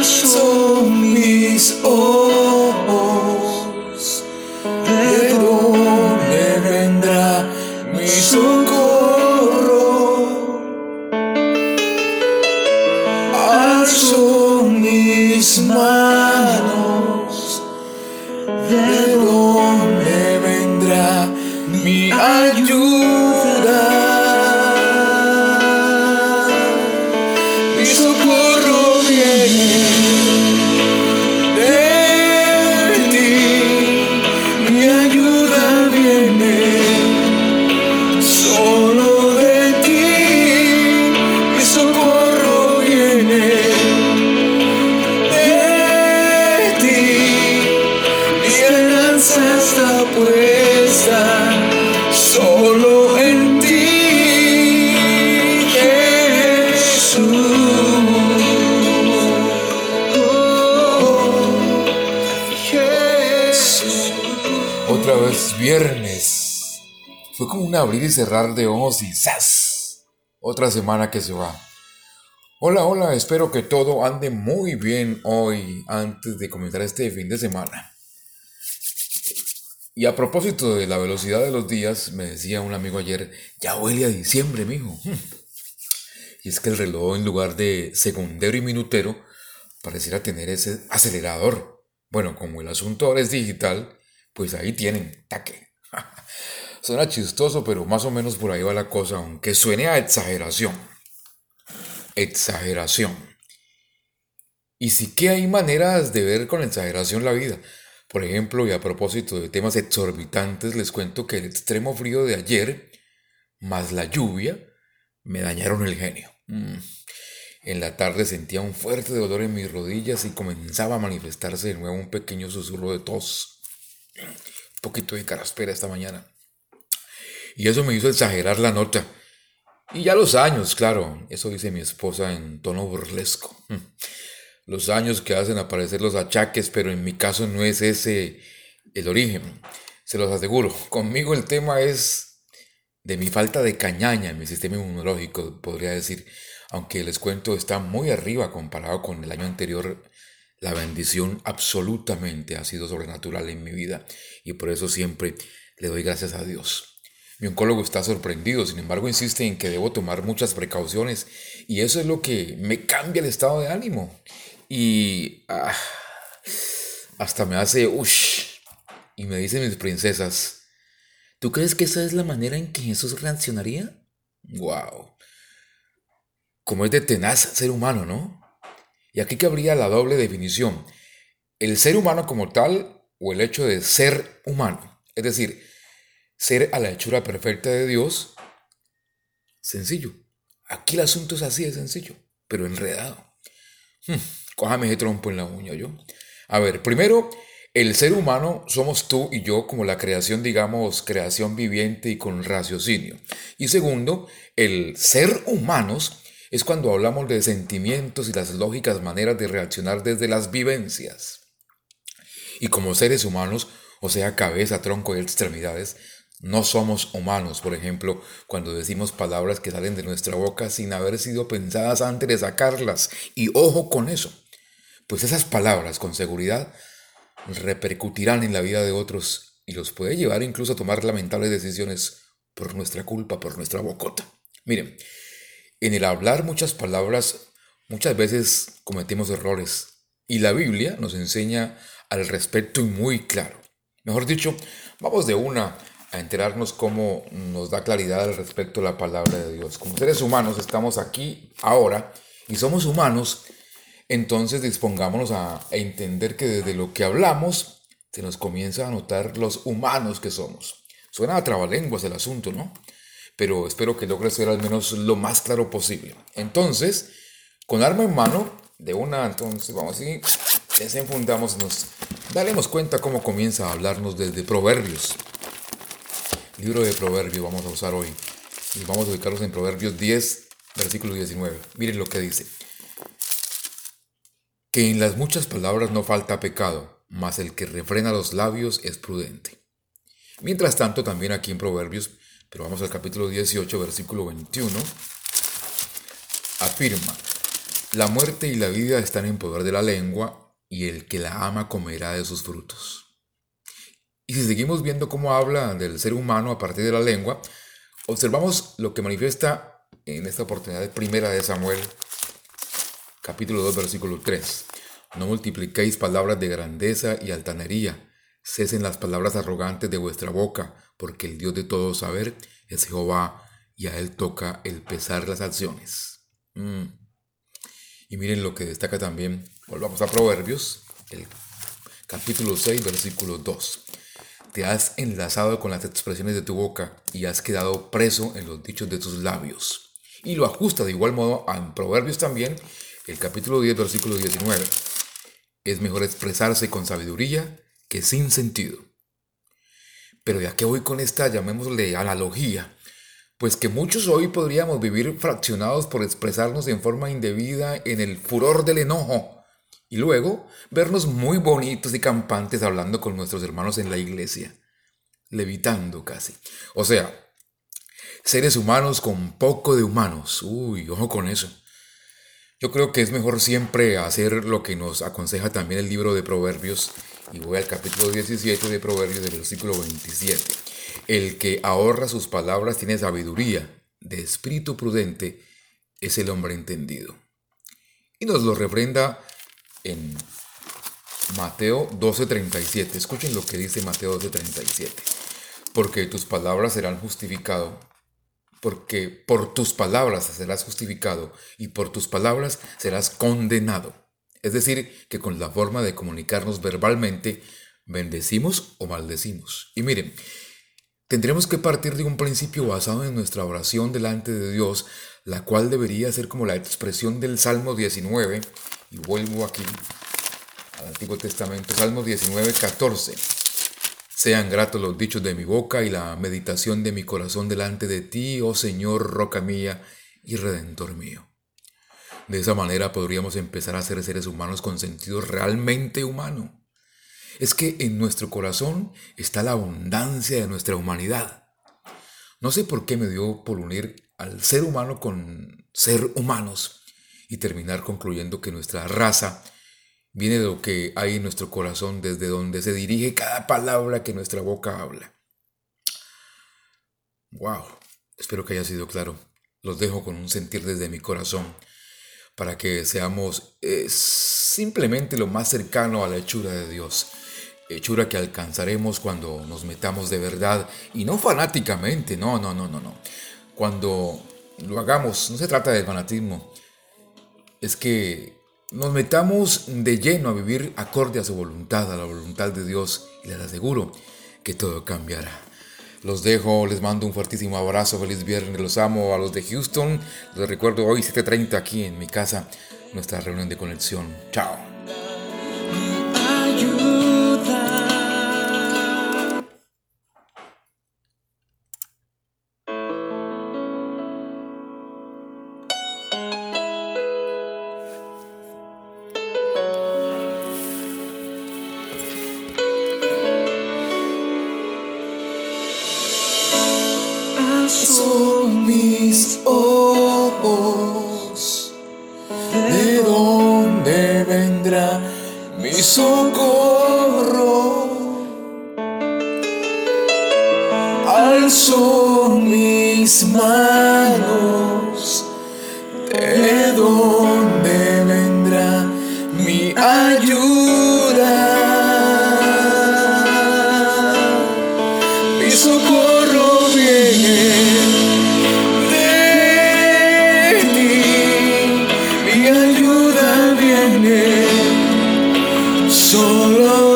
alzo mis viernes. Fue como un abrir y cerrar de ojos y ¡zas! Otra semana que se va. Hola, hola, espero que todo ande muy bien hoy antes de comenzar este fin de semana. Y a propósito de la velocidad de los días, me decía un amigo ayer, ya huele a diciembre, mijo. Y es que el reloj en lugar de segundero y minutero pareciera tener ese acelerador. Bueno, como el asunto ahora es digital, pues ahí tienen, taque. Suena chistoso, pero más o menos por ahí va la cosa, aunque suene a exageración. Exageración. Y sí que hay maneras de ver con exageración la vida. Por ejemplo, y a propósito de temas exorbitantes, les cuento que el extremo frío de ayer, más la lluvia, me dañaron el genio. Mm. En la tarde sentía un fuerte dolor en mis rodillas y comenzaba a manifestarse de nuevo un pequeño susurro de tos. Un poquito de caraspera esta mañana. Y eso me hizo exagerar la nota. Y ya los años, claro, eso dice mi esposa en tono burlesco. Los años que hacen aparecer los achaques, pero en mi caso no es ese el origen. Se los aseguro. Conmigo el tema es de mi falta de cañaña en mi sistema inmunológico, podría decir. Aunque les cuento, está muy arriba comparado con el año anterior. La bendición absolutamente ha sido sobrenatural en mi vida y por eso siempre le doy gracias a Dios. Mi oncólogo está sorprendido, sin embargo insiste en que debo tomar muchas precauciones y eso es lo que me cambia el estado de ánimo. Y ah, hasta me hace ush. Y me dicen mis princesas, ¿tú crees que esa es la manera en que Jesús reaccionaría? Wow. Como es de tenaz ser humano, ¿no? Y aquí cabría la doble definición. El ser humano como tal o el hecho de ser humano. Es decir, ser a la hechura perfecta de Dios. Sencillo. Aquí el asunto es así de sencillo, pero enredado. Hmm, cójame ese trompo en la uña yo. A ver, primero, el ser humano somos tú y yo como la creación, digamos, creación viviente y con raciocinio. Y segundo, el ser humanos es cuando hablamos de sentimientos y las lógicas maneras de reaccionar desde las vivencias. Y como seres humanos, o sea, cabeza, tronco y extremidades, no somos humanos, por ejemplo, cuando decimos palabras que salen de nuestra boca sin haber sido pensadas antes de sacarlas. Y ojo con eso, pues esas palabras con seguridad repercutirán en la vida de otros y los puede llevar incluso a tomar lamentables decisiones por nuestra culpa, por nuestra bocota. Miren, en el hablar muchas palabras muchas veces cometemos errores y la Biblia nos enseña al respecto y muy claro. Mejor dicho, vamos de una a enterarnos cómo nos da claridad al respecto la palabra de Dios. Como seres humanos estamos aquí ahora y somos humanos, entonces dispongámonos a, entender que desde lo que hablamos se nos comienza a notar los humanos que somos. Suena a trabalenguas el asunto, ¿no? Pero espero que logre ser al menos lo más claro posible. Entonces, con arma en mano, de una, entonces vamos y desenfundamos, nos daremos cuenta cómo comienza a hablarnos desde Proverbios. Libro de Proverbios vamos a usar hoy. Y vamos a ubicarnos en Proverbios 10, versículo 19. Miren lo que dice. Que en las muchas palabras no falta pecado, mas el que refrena los labios es prudente. Mientras tanto, también aquí en Proverbios, pero vamos al capítulo 18, versículo 21, afirma, La muerte y la vida están en poder de la lengua y el que la ama comerá de sus frutos. Y si seguimos viendo cómo habla del ser humano a partir de la lengua, observamos lo que manifiesta en esta oportunidad primera de Samuel, capítulo 2, versículo 3. No multipliquéis palabras de grandeza y altanería, cesen las palabras arrogantes de vuestra boca, porque el Dios de todo saber es Jehová, y a él toca el pesar las acciones. Mm. Y miren lo que destaca también, volvamos a Proverbios, el capítulo 6, versículo 2. Te has enlazado con las expresiones de tu boca y has quedado preso en los dichos de tus labios. Y lo ajusta de igual modo a Proverbios también, el capítulo 10, versículo 19. Es mejor expresarse con sabiduría que sin sentido. Pero ya que voy con esta, llamémosle analogía, pues que muchos hoy podríamos vivir fraccionados por expresarnos en forma indebida en el furor del enojo y luego vernos muy bonitos y campantes hablando con nuestros hermanos en la iglesia, levitando casi. O sea, seres humanos con poco de humanos. Uy, ojo con eso. Yo creo que es mejor siempre hacer lo que nos aconseja también el libro de Proverbios, y voy al capítulo 17 de Proverbios del versículo 27. El que ahorra sus palabras tiene sabiduría, de espíritu prudente es el hombre entendido. Y nos lo refrenda en Mateo 12:37. Escuchen lo que dice Mateo 12:37. Porque tus palabras serán justificado, porque por tus palabras serás justificado y por tus palabras serás condenado. Es decir, que con la forma de comunicarnos verbalmente, bendecimos o maldecimos. Y miren, tendremos que partir de un principio basado en nuestra oración delante de Dios, la cual debería ser como la expresión del Salmo 19, y vuelvo aquí al Antiguo Testamento, Salmo 19, 14. Sean gratos los dichos de mi boca y la meditación de mi corazón delante de ti, oh Señor, roca mía y redentor mío. De esa manera podríamos empezar a ser seres humanos con sentido realmente humano. Es que en nuestro corazón está la abundancia de nuestra humanidad. No sé por qué me dio por unir al ser humano con ser humanos y terminar concluyendo que nuestra raza viene de lo que hay en nuestro corazón, desde donde se dirige cada palabra que nuestra boca habla. Wow, espero que haya sido claro. Los dejo con un sentir desde mi corazón para que seamos eh, simplemente lo más cercano a la hechura de Dios. Hechura que alcanzaremos cuando nos metamos de verdad y no fanáticamente, no, no, no, no, no. Cuando lo hagamos, no se trata de fanatismo, es que nos metamos de lleno a vivir acorde a su voluntad, a la voluntad de Dios, y les aseguro que todo cambiará. Los dejo, les mando un fuertísimo abrazo, feliz viernes, los amo a los de Houston. Les recuerdo hoy 7.30 aquí en mi casa, nuestra reunión de conexión. Chao. Son mis ojos. ¿De dónde vendrá mi socorro? Alzo mis manos. ¿De dónde vendrá mi ayuda? Solo